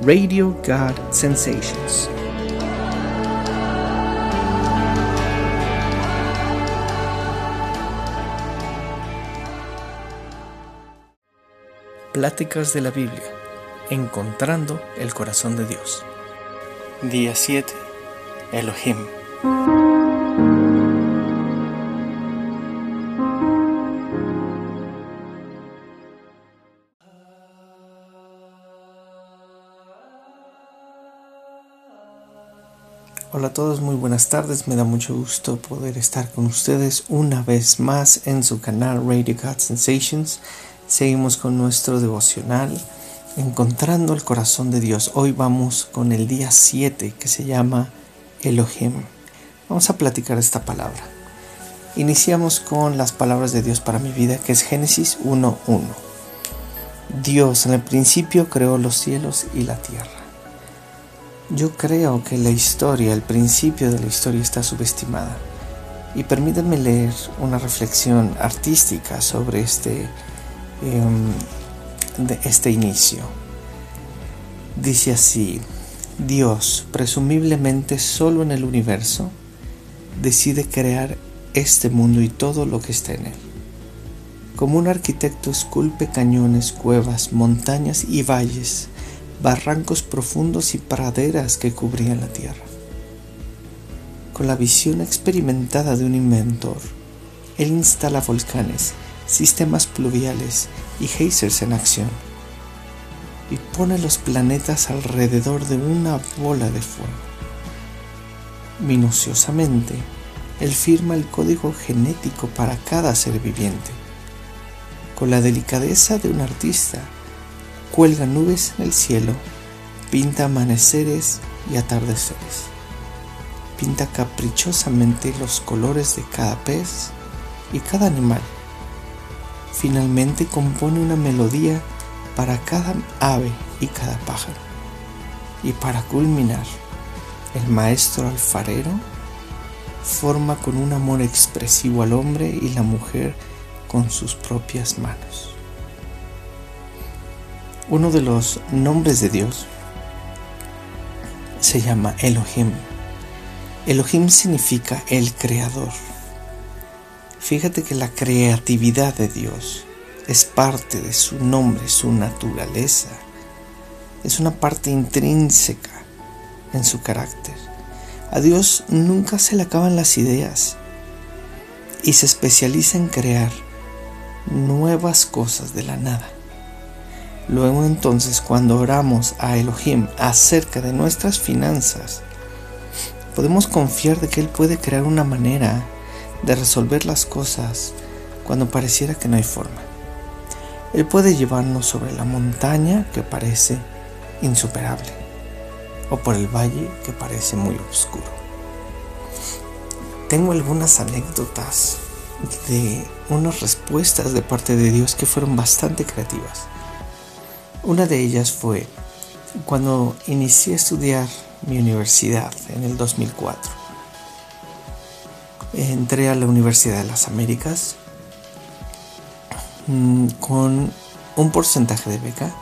Radio God Sensations. Pláticas de la Biblia, encontrando el corazón de Dios. Día 7. Elohim. Todos, muy buenas tardes. Me da mucho gusto poder estar con ustedes una vez más en su canal Radio God Sensations. Seguimos con nuestro devocional Encontrando el corazón de Dios. Hoy vamos con el día 7 que se llama Elohim. Vamos a platicar esta palabra. Iniciamos con las palabras de Dios para mi vida, que es Génesis 1.1. Dios en el principio creó los cielos y la tierra. Yo creo que la historia, el principio de la historia está subestimada. Y permítanme leer una reflexión artística sobre este, em, este inicio. Dice así, Dios, presumiblemente solo en el universo, decide crear este mundo y todo lo que está en él. Como un arquitecto esculpe cañones, cuevas, montañas y valles barrancos profundos y praderas que cubrían la tierra. Con la visión experimentada de un inventor, él instala volcanes, sistemas pluviales y geysers en acción y pone los planetas alrededor de una bola de fuego. Minuciosamente, él firma el código genético para cada ser viviente. Con la delicadeza de un artista, cuelga nubes en el cielo, pinta amaneceres y atardeceres. Pinta caprichosamente los colores de cada pez y cada animal. Finalmente compone una melodía para cada ave y cada pájaro. Y para culminar, el maestro alfarero forma con un amor expresivo al hombre y la mujer con sus propias manos. Uno de los nombres de Dios se llama Elohim. Elohim significa el creador. Fíjate que la creatividad de Dios es parte de su nombre, su naturaleza. Es una parte intrínseca en su carácter. A Dios nunca se le acaban las ideas y se especializa en crear nuevas cosas de la nada. Luego entonces cuando oramos a Elohim acerca de nuestras finanzas, podemos confiar de que Él puede crear una manera de resolver las cosas cuando pareciera que no hay forma. Él puede llevarnos sobre la montaña que parece insuperable o por el valle que parece muy oscuro. Tengo algunas anécdotas de unas respuestas de parte de Dios que fueron bastante creativas. Una de ellas fue cuando inicié a estudiar mi universidad en el 2004. Entré a la Universidad de las Américas mm, con un porcentaje de beca.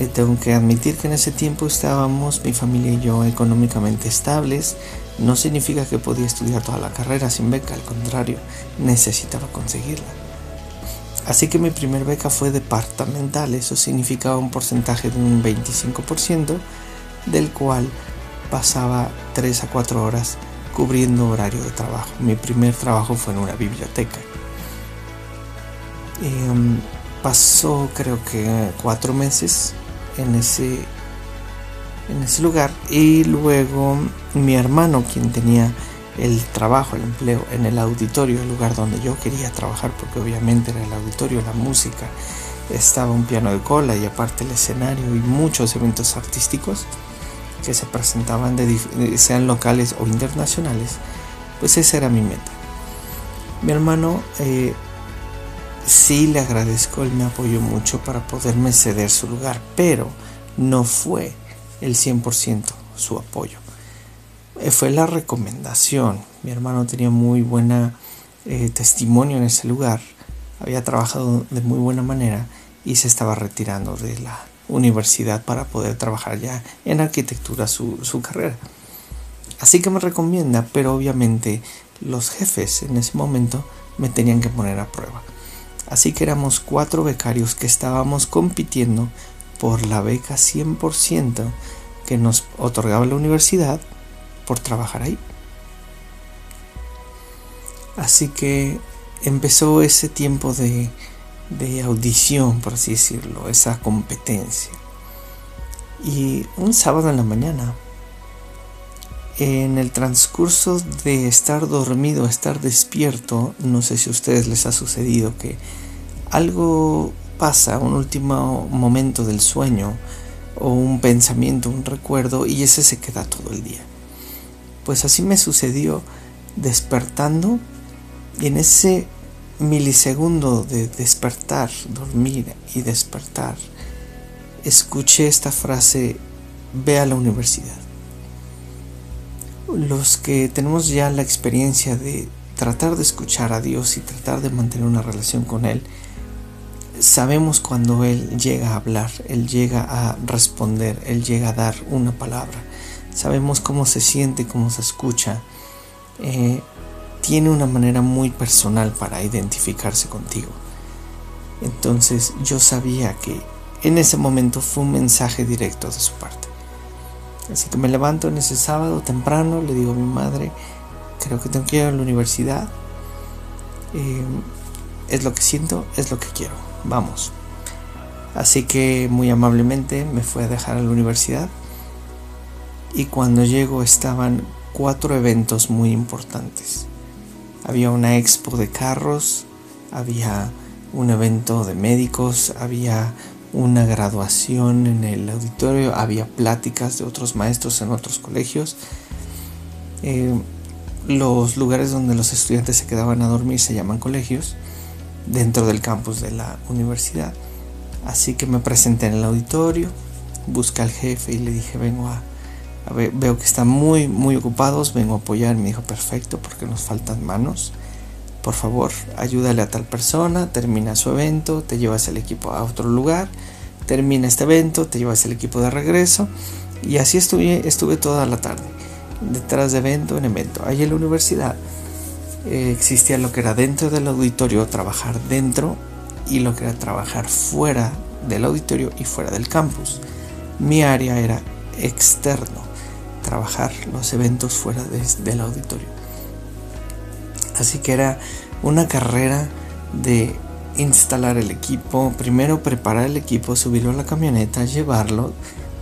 Eh, tengo que admitir que en ese tiempo estábamos, mi familia y yo, económicamente estables. No significa que podía estudiar toda la carrera sin beca, al contrario, necesitaba conseguirla. Así que mi primer beca fue departamental, eso significaba un porcentaje de un 25%, del cual pasaba 3 a 4 horas cubriendo horario de trabajo. Mi primer trabajo fue en una biblioteca. Em, pasó creo que cuatro meses en ese, en ese lugar y luego mi hermano, quien tenía el trabajo, el empleo en el auditorio, el lugar donde yo quería trabajar, porque obviamente era el auditorio, la música, estaba un piano de cola y aparte el escenario y muchos eventos artísticos que se presentaban, de, sean locales o internacionales, pues esa era mi meta. Mi hermano, eh, sí le agradezco, él me apoyó mucho para poderme ceder su lugar, pero no fue el 100% su apoyo. Eh, fue la recomendación. Mi hermano tenía muy buena eh, testimonio en ese lugar, había trabajado de muy buena manera y se estaba retirando de la universidad para poder trabajar ya en arquitectura su, su carrera. Así que me recomienda, pero obviamente los jefes en ese momento me tenían que poner a prueba. Así que éramos cuatro becarios que estábamos compitiendo por la beca 100% que nos otorgaba la universidad por trabajar ahí. Así que empezó ese tiempo de, de audición, por así decirlo, esa competencia. Y un sábado en la mañana, en el transcurso de estar dormido, estar despierto, no sé si a ustedes les ha sucedido que algo pasa, un último momento del sueño, o un pensamiento, un recuerdo, y ese se queda todo el día. Pues así me sucedió despertando y en ese milisegundo de despertar, dormir y despertar, escuché esta frase, ve a la universidad. Los que tenemos ya la experiencia de tratar de escuchar a Dios y tratar de mantener una relación con Él, sabemos cuando Él llega a hablar, Él llega a responder, Él llega a dar una palabra. Sabemos cómo se siente, cómo se escucha. Eh, tiene una manera muy personal para identificarse contigo. Entonces yo sabía que en ese momento fue un mensaje directo de su parte. Así que me levanto en ese sábado temprano, le digo a mi madre, creo que tengo que ir a la universidad. Eh, es lo que siento, es lo que quiero. Vamos. Así que muy amablemente me fue a dejar a la universidad. Y cuando llego estaban cuatro eventos muy importantes. Había una expo de carros, había un evento de médicos, había una graduación en el auditorio, había pláticas de otros maestros en otros colegios. Eh, los lugares donde los estudiantes se quedaban a dormir se llaman colegios dentro del campus de la universidad. Así que me presenté en el auditorio, busqué al jefe y le dije, vengo a, veo que están muy, muy ocupados, vengo a apoyar. Me dijo, perfecto, porque nos faltan manos. Por favor, ayúdale a tal persona, termina su evento, te llevas el equipo a otro lugar, termina este evento, te llevas el equipo de regreso. Y así estuve, estuve toda la tarde, detrás de evento en evento. Ahí en la universidad eh, existía lo que era dentro del auditorio, trabajar dentro, y lo que era trabajar fuera del auditorio y fuera del campus. Mi área era externo trabajar los eventos fuera del auditorio. Así que era una carrera de instalar el equipo, primero preparar el equipo, subirlo a la camioneta, llevarlo,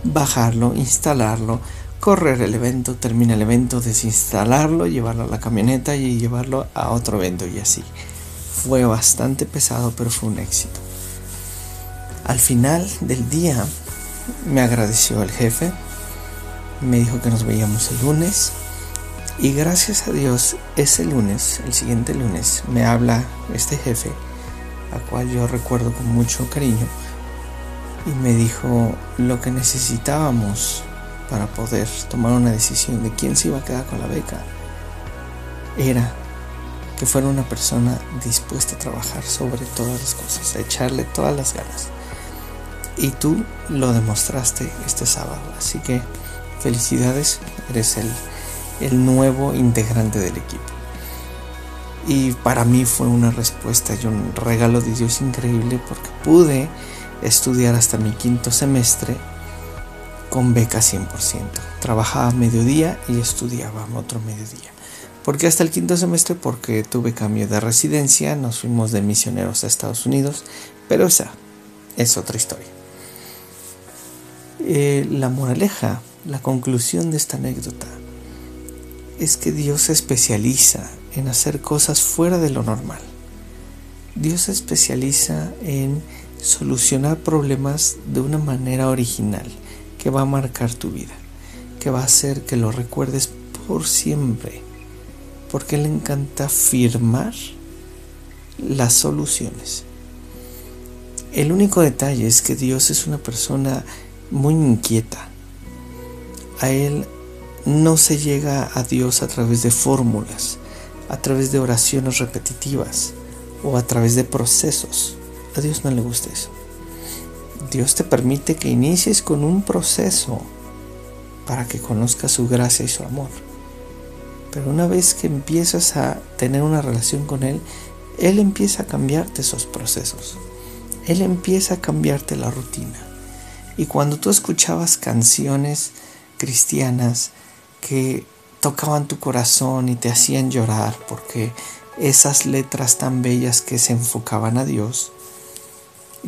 bajarlo, instalarlo, correr el evento, termina el evento, desinstalarlo, llevarlo a la camioneta y llevarlo a otro evento y así. Fue bastante pesado, pero fue un éxito. Al final del día me agradeció el jefe, me dijo que nos veíamos el lunes y gracias a Dios ese lunes, el siguiente lunes, me habla este jefe, a cual yo recuerdo con mucho cariño, y me dijo lo que necesitábamos para poder tomar una decisión de quién se iba a quedar con la beca era que fuera una persona dispuesta a trabajar sobre todas las cosas, a echarle todas las ganas. Y tú lo demostraste este sábado, así que Felicidades, eres el, el nuevo integrante del equipo. Y para mí fue una respuesta y un regalo de Dios increíble porque pude estudiar hasta mi quinto semestre con beca 100%. Trabajaba mediodía y estudiaba otro mediodía. ¿Por qué hasta el quinto semestre? Porque tuve cambio de residencia, nos fuimos de misioneros a Estados Unidos, pero esa es otra historia. Eh, la moraleja la conclusión de esta anécdota es que Dios se especializa en hacer cosas fuera de lo normal. Dios se especializa en solucionar problemas de una manera original que va a marcar tu vida, que va a hacer que lo recuerdes por siempre, porque le encanta firmar las soluciones. El único detalle es que Dios es una persona muy inquieta, a Él no se llega a Dios a través de fórmulas, a través de oraciones repetitivas o a través de procesos. A Dios no le gusta eso. Dios te permite que inicies con un proceso para que conozcas su gracia y su amor. Pero una vez que empiezas a tener una relación con Él, Él empieza a cambiarte esos procesos. Él empieza a cambiarte la rutina. Y cuando tú escuchabas canciones cristianas que tocaban tu corazón y te hacían llorar porque esas letras tan bellas que se enfocaban a Dios,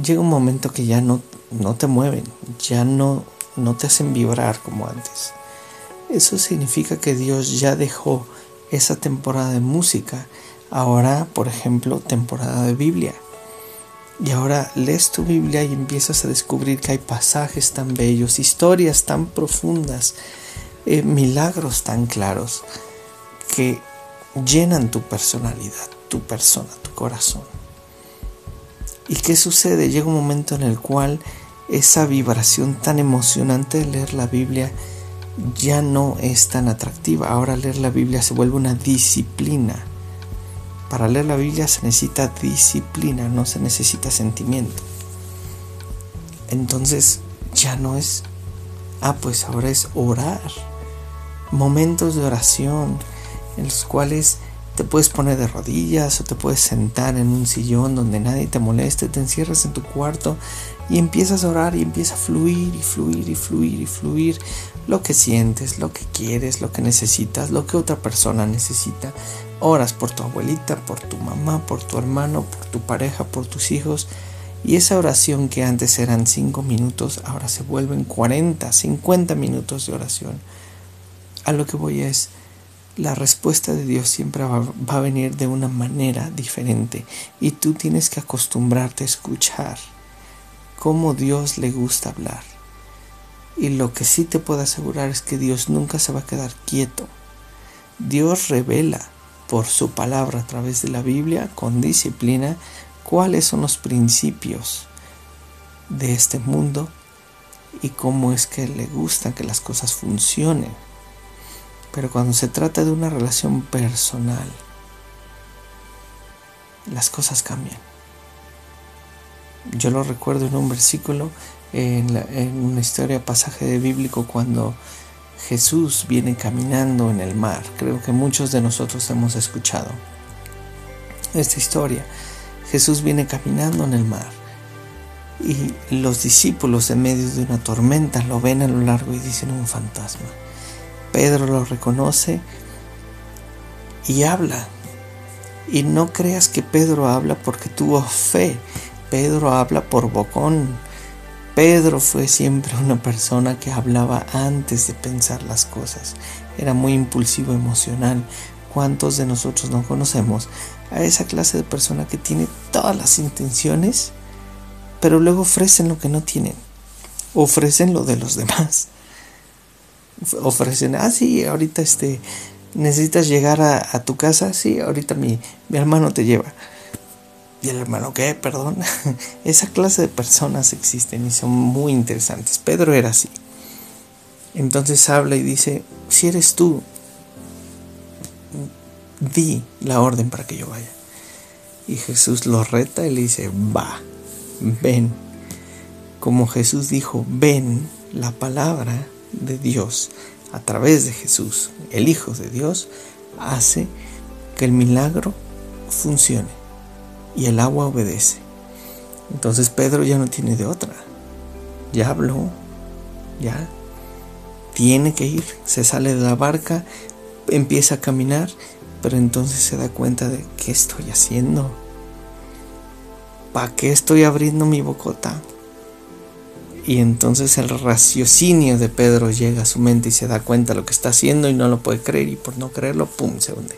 llega un momento que ya no, no te mueven, ya no, no te hacen vibrar como antes. Eso significa que Dios ya dejó esa temporada de música. Ahora, por ejemplo, temporada de Biblia. Y ahora lees tu Biblia y empiezas a descubrir que hay pasajes tan bellos, historias tan profundas, eh, milagros tan claros que llenan tu personalidad, tu persona, tu corazón. ¿Y qué sucede? Llega un momento en el cual esa vibración tan emocionante de leer la Biblia ya no es tan atractiva. Ahora leer la Biblia se vuelve una disciplina. Para leer la Biblia se necesita disciplina, no se necesita sentimiento. Entonces ya no es, ah, pues ahora es orar. Momentos de oración en los cuales te puedes poner de rodillas o te puedes sentar en un sillón donde nadie te moleste, te encierras en tu cuarto y empiezas a orar y empieza a fluir y fluir y fluir y fluir lo que sientes, lo que quieres, lo que necesitas, lo que otra persona necesita. Oras por tu abuelita, por tu mamá, por tu hermano, por tu pareja, por tus hijos. Y esa oración que antes eran 5 minutos, ahora se vuelven 40, 50 minutos de oración. A lo que voy es, la respuesta de Dios siempre va, a venir de una manera diferente y tú tienes que acostumbrarte a escuchar cómo Dios le gusta hablar. Y lo que sí te puedo asegurar es que Dios nunca se va a quedar quieto. Dios revela por su palabra a través de la Biblia con disciplina cuáles son los principios de este mundo y cómo es que le gusta que las cosas funcionen. Pero cuando se trata de una relación personal, las cosas cambian. Yo lo recuerdo en un versículo, en, una historia, pasaje de bíblico, cuando Jesús viene caminando en el mar. Creo que muchos de nosotros hemos escuchado esta historia. Jesús viene caminando en el mar y los discípulos en medio de una tormenta lo ven a lo largo y dicen un fantasma. Pedro lo reconoce y habla. Y no creas que Pedro habla porque tuvo fe. Pedro habla por bocón. Pedro fue siempre una persona que hablaba antes de pensar las cosas. Era muy impulsivo, emocional. ¿Cuántos de nosotros no conocemos a esa clase de persona que tiene todas las intenciones, pero luego ofrecen lo que no tienen? Ofrecen lo de los demás ofrecen, ah, sí, ahorita este, necesitas llegar a, tu casa, sí, ahorita mi, mi hermano te lleva. Y el hermano, ¿qué? Perdón. Esa clase de personas existen y son muy interesantes. Pedro era así. Entonces habla y dice, si eres tú, di la orden para que yo vaya. Y Jesús lo reta y le dice, va, ven. Como Jesús dijo, ven, la palabra de Dios a través de Jesús, el Hijo de Dios, hace que el milagro funcione y el agua obedece. Entonces Pedro ya no tiene de otra. Ya habló, ya tiene que ir, se sale de la barca, empieza a caminar, pero entonces se da cuenta de qué estoy haciendo. ¿Para qué estoy abriendo mi bocota? Y entonces el raciocinio de Pedro llega a su mente y se da cuenta de lo que está haciendo y no lo puede creer y por no creerlo, ¡pum!, se hunde.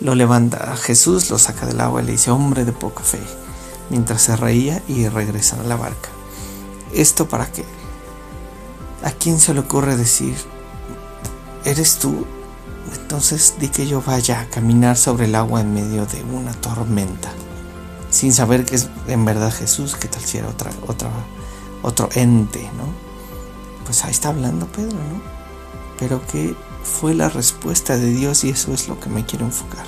Lo levanta a Jesús, lo saca del agua y le dice, hombre de poca fe, mientras se reía y regresa a la barca. ¿Esto para qué? ¿A quién se le ocurre decir, eres tú? Entonces di que yo vaya a caminar sobre el agua en medio de una tormenta, sin saber que es en verdad Jesús, que tal si era otra, otra otro ente, ¿no? Pues ahí está hablando Pedro, ¿no? Pero ¿qué fue la respuesta de Dios y eso es lo que me quiero enfocar.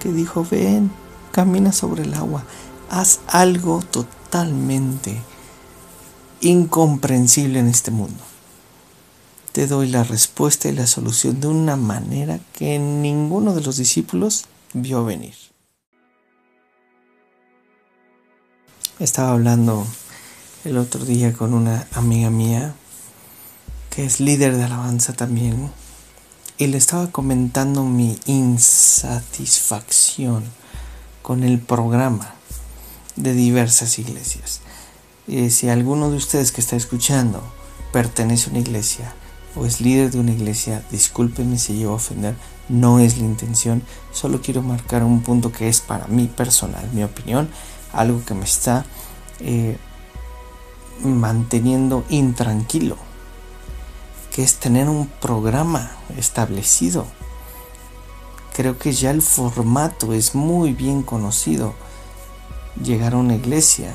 Que dijo, ven, camina sobre el agua. haz algo totalmente incomprensible en este mundo. Te doy la respuesta y la solución de una manera que ninguno de los discípulos vio venir. Estaba hablando el otro día con una amiga mía que es líder de alabanza también y le estaba comentando mi insatisfacción con el programa de diversas iglesias. Y si alguno de ustedes que está escuchando pertenece a una iglesia o es líder de una iglesia, discúlpeme si llevo a ofender, no es la intención, solo quiero marcar un punto que es para mí personal, mi opinión, algo que me está eh, manteniendo intranquilo, que es tener un programa establecido. Creo que ya el formato es muy bien conocido. Llegar a una iglesia,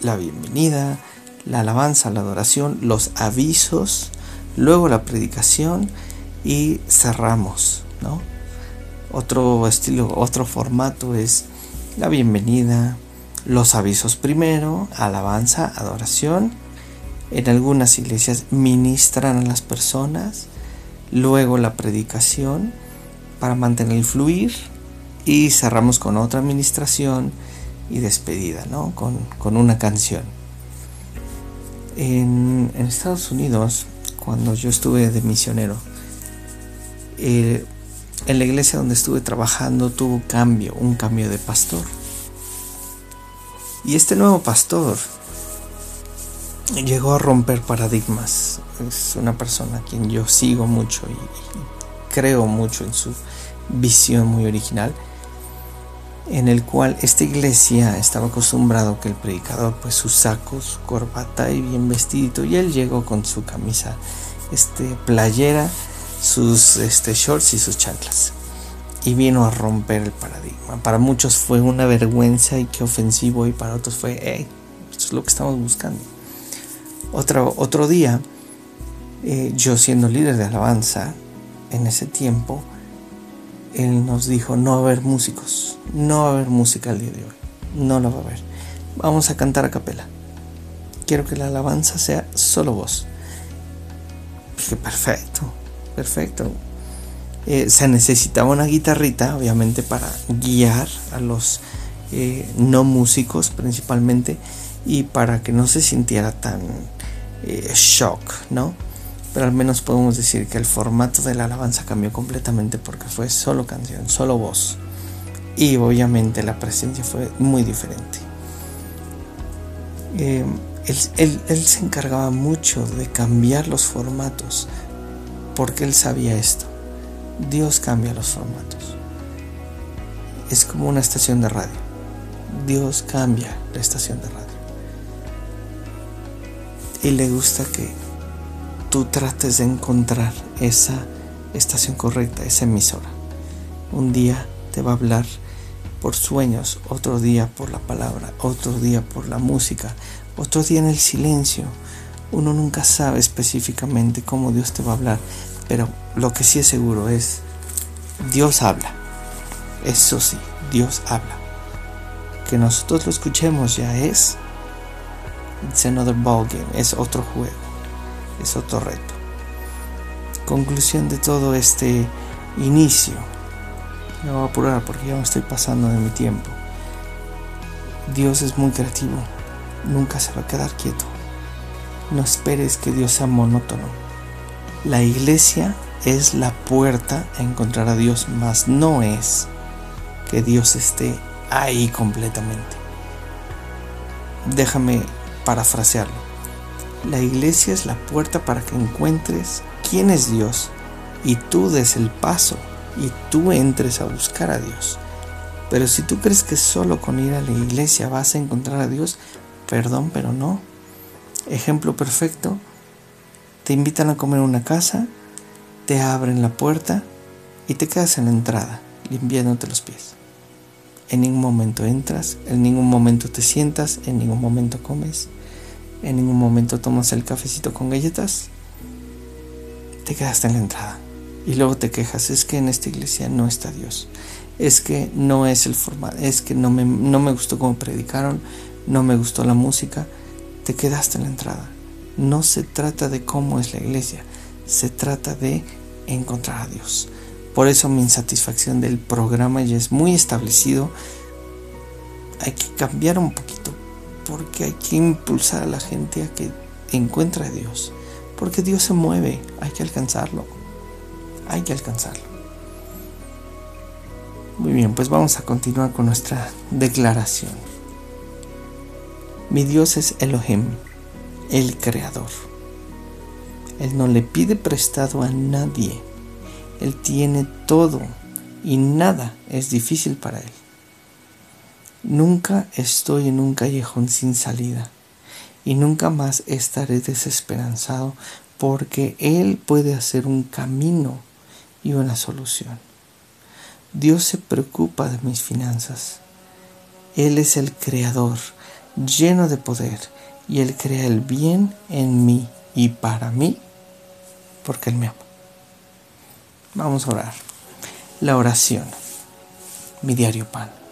la bienvenida, la alabanza, la adoración, los avisos, luego la predicación y cerramos, ¿no? Otro estilo, otro formato es la bienvenida, los avisos primero, alabanza, adoración. En algunas iglesias ministran a las personas, luego la predicación para mantener el fluir y cerramos con otra administración y despedida, ¿no? Con, con una canción. En, Estados Unidos cuando yo estuve de misionero. Eh, en la iglesia donde estuve trabajando tuvo cambio, un cambio de pastor. Y este nuevo pastor llegó a romper paradigmas. Es una persona a quien yo sigo mucho y, creo mucho en su visión muy original en el cual esta iglesia estaba acostumbrado que el predicador pues sus sacos, su corbata y bien vestido y él llegó con su camisa este playera, sus este shorts y sus chanclas y vino a romper el paradigma. Para muchos fue una vergüenza y qué ofensivo y para otros fue, hey, esto es lo que estamos buscando. Otro, otro día, eh, yo siendo líder de alabanza en ese tiempo, él nos dijo, no va a haber músicos, no va a haber música el día de hoy, no lo va a haber. Vamos a cantar a capela. Quiero que la alabanza sea solo vos. Dije, perfecto, perfecto. Eh, se necesitaba una guitarrita, obviamente, para guiar a los eh, no músicos principalmente y para que no se sintiera tan eh, shock, ¿no? pero al menos podemos decir que el formato de la alabanza cambió completamente porque fue solo canción, solo voz. Y obviamente la presencia fue muy diferente. Eh, él, se encargaba mucho de cambiar los formatos porque él sabía esto. Dios cambia los formatos. Es como una estación de radio. Dios cambia la estación de radio. Y le gusta que tú trates de encontrar esa estación correcta, esa emisora. Un día te va a hablar por sueños, otro día por la palabra, otro día por la música, otro día en el silencio. Uno nunca sabe específicamente cómo Dios te va a hablar, pero lo que sí es seguro es, Dios habla. Eso sí, Dios habla. Que nosotros lo escuchemos ya es, it's another ball game, es otro juego es otro reto. Conclusión de todo este inicio. Me voy a apurar porque ya me estoy pasando de mi tiempo. Dios es muy creativo. Nunca se va a quedar quieto. No esperes que Dios sea monótono. La iglesia es la puerta a encontrar a Dios, mas no es que Dios esté ahí completamente. Déjame parafrasearlo. La iglesia es la puerta para que encuentres quién es Dios y tú des el paso y tú entres a buscar a Dios. Pero si tú crees que solo con ir a la iglesia vas a encontrar a Dios, perdón, pero no. Ejemplo perfecto, te invitan a comer una casa, te abren la puerta y te quedas en la entrada, limpiándote los pies. En ningún momento entras, en ningún momento te sientas, en ningún momento comes en ningún momento tomas el cafecito con galletas, te quedaste en la entrada. Y luego te quejas, es que en esta iglesia no está Dios. es que no es el formato, es que no me, no me gustó cómo predicaron, no me gustó la música, te quedaste en la entrada. No se trata de cómo es la iglesia, se trata de encontrar a Dios. Por eso mi insatisfacción del programa ya es muy establecido. Hay que cambiar un poquito, porque hay que impulsar a la gente a que encuentre a Dios. Porque Dios se mueve, hay que alcanzarlo. Hay que alcanzarlo. Muy bien, pues vamos a continuar con nuestra declaración. Mi Dios es Elohim, el Creador. Él no le pide prestado a nadie. Él tiene todo y nada es difícil para Él. Nunca estoy en un callejón sin salida y nunca más estaré desesperanzado porque Él puede hacer un camino y una solución. Dios se preocupa de mis finanzas. Él es el creador, lleno de poder, y Él crea el bien en mí y para mí, porque Él me ama. Vamos a orar. La oración, mi diario pan.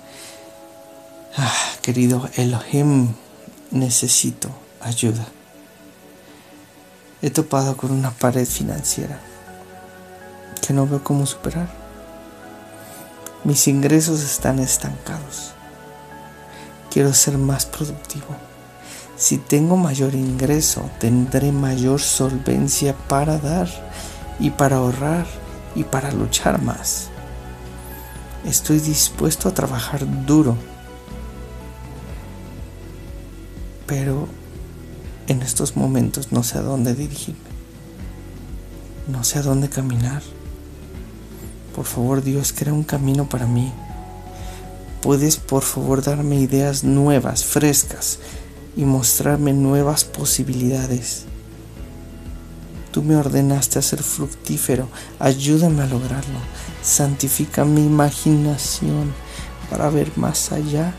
Ah, querido Elohim, necesito ayuda. He topado con una pared financiera que no veo cómo superar mis ingresos están estancados. Quiero ser más productivo. Si tengo mayor ingreso, tendré mayor solvencia para dar y para ahorrar y para luchar más. Estoy dispuesto a trabajar duro, pero en estos momentos no sé a dónde dirigirme. No sé a dónde caminar. Por favor Dios, crea un camino para mí. Puedes por favor darme ideas nuevas, frescas y mostrarme nuevas posibilidades. Tú me ordenaste a ser fructífero, ayúdame a lograrlo. Santifica mi imaginación para ver más allá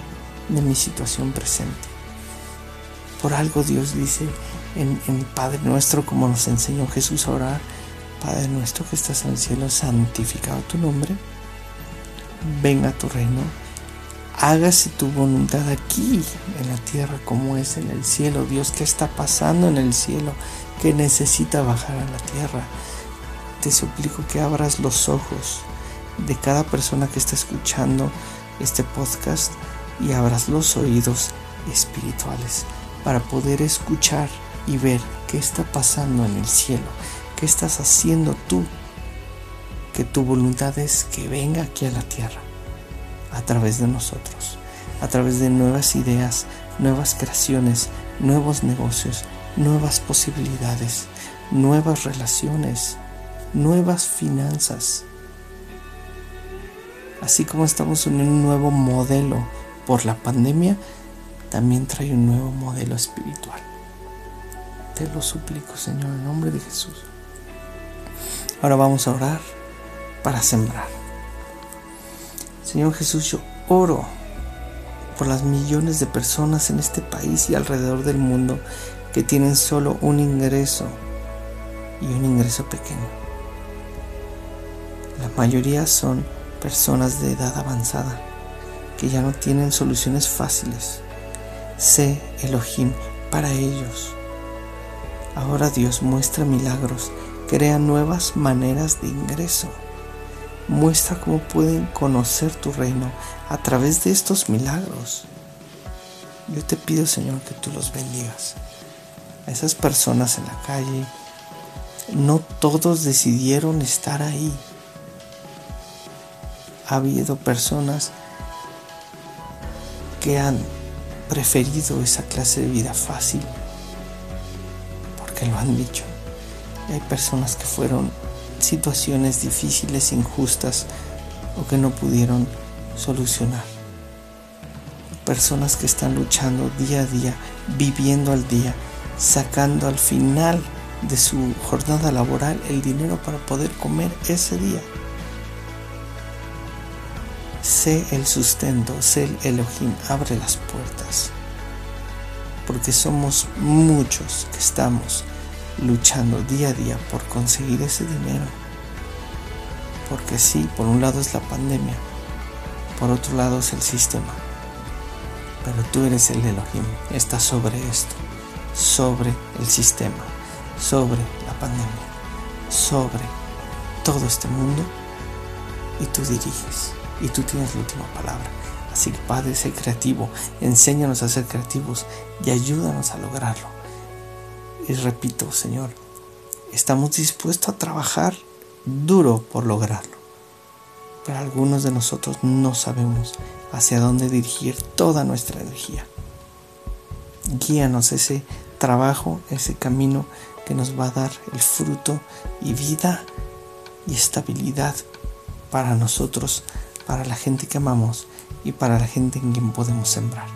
de mi situación presente. Por algo Dios dice en, Padre nuestro, como nos enseñó Jesús a orar, Padre nuestro que estás en el cielo, santificado tu nombre. Venga tu reino. Hágase tu voluntad aquí en la tierra como es en el cielo. Dios, ¿qué está pasando en el cielo? que necesita bajar a la tierra? Te suplico que abras los ojos de cada persona que está escuchando este podcast y abras los oídos espirituales para poder escuchar y ver qué está pasando en el cielo ¿Qué estás haciendo tú? Que tu voluntad es que venga aquí a la tierra a través de nosotros, a través de nuevas ideas, nuevas creaciones, nuevos negocios, nuevas posibilidades, nuevas relaciones, nuevas finanzas. Así como estamos en un nuevo modelo por la pandemia, también trae un nuevo modelo espiritual. Te lo suplico, Señor, en nombre de Jesús. Ahora vamos a orar para sembrar. Señor Jesús, yo oro por las millones de personas en este país y alrededor del mundo que tienen solo un ingreso y un ingreso pequeño. La mayoría son personas de edad avanzada que ya no tienen soluciones fáciles. Sé Elohim para ellos. Ahora Dios muestra milagros Crea nuevas maneras de ingreso. Muestra cómo pueden conocer tu reino a través de estos milagros. Yo te pido, Señor, que tú los bendigas. A esas personas en la calle, no todos decidieron estar ahí. Ha habido personas que han preferido esa clase de vida fácil porque lo han dicho hay personas que fueron situaciones difíciles, injustas o que no pudieron solucionar. Personas que están luchando día a día, viviendo al día, sacando al final de su jornada laboral el dinero para poder comer ese día. Sé el sustento, sé el Elohim, abre las puertas. Porque somos muchos que estamos luchando día a día por conseguir ese dinero. Porque sí, por un lado es la pandemia, por otro lado es el sistema. Pero tú eres el Elohim, estás sobre esto, sobre el sistema, sobre la pandemia, sobre todo este mundo y tú diriges y tú tienes la última palabra. Así que Padre, sé creativo, enséñanos a ser creativos y ayúdanos a lograrlo. Y repito, Señor, estamos dispuestos a trabajar duro por lograrlo. Pero algunos de nosotros no sabemos hacia dónde dirigir toda nuestra energía. Guíanos ese trabajo, ese camino que nos va a dar el fruto y vida y estabilidad para nosotros, para la gente que amamos y para la gente en quien podemos sembrar.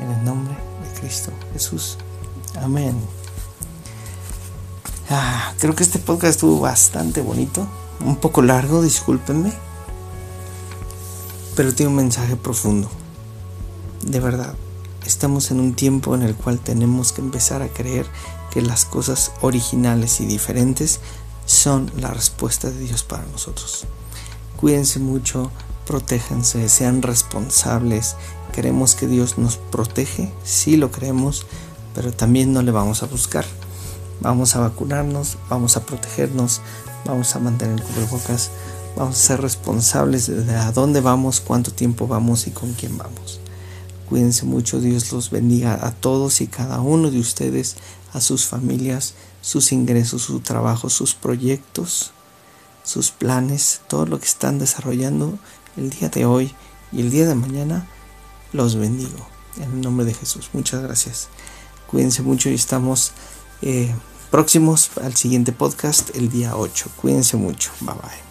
En el nombre de Cristo Jesús. Amén. Ah, creo que este podcast estuvo bastante bonito, un poco largo, discúlpenme, pero tiene un mensaje profundo. De verdad, estamos en un tiempo en el cual tenemos que empezar a creer que las cosas originales y diferentes son la respuesta de Dios para nosotros. Cuídense mucho, protéjanse, sean responsables. Queremos que Dios nos protege, sí lo creemos, pero también no le vamos a buscar. Vamos a vacunarnos, vamos a protegernos, vamos a mantener el cubrebocas, vamos a ser responsables de a dónde vamos, cuánto tiempo vamos y con quién vamos. Cuídense mucho, Dios los bendiga a todos y cada uno de ustedes, a sus familias, sus ingresos, su trabajo, sus proyectos, sus planes, todo lo que están desarrollando el día de hoy y el día de mañana. Los bendigo en el nombre de Jesús. Muchas gracias. Cuídense mucho y estamos eh, próximos al siguiente podcast el día 8. Cuídense mucho. Bye bye.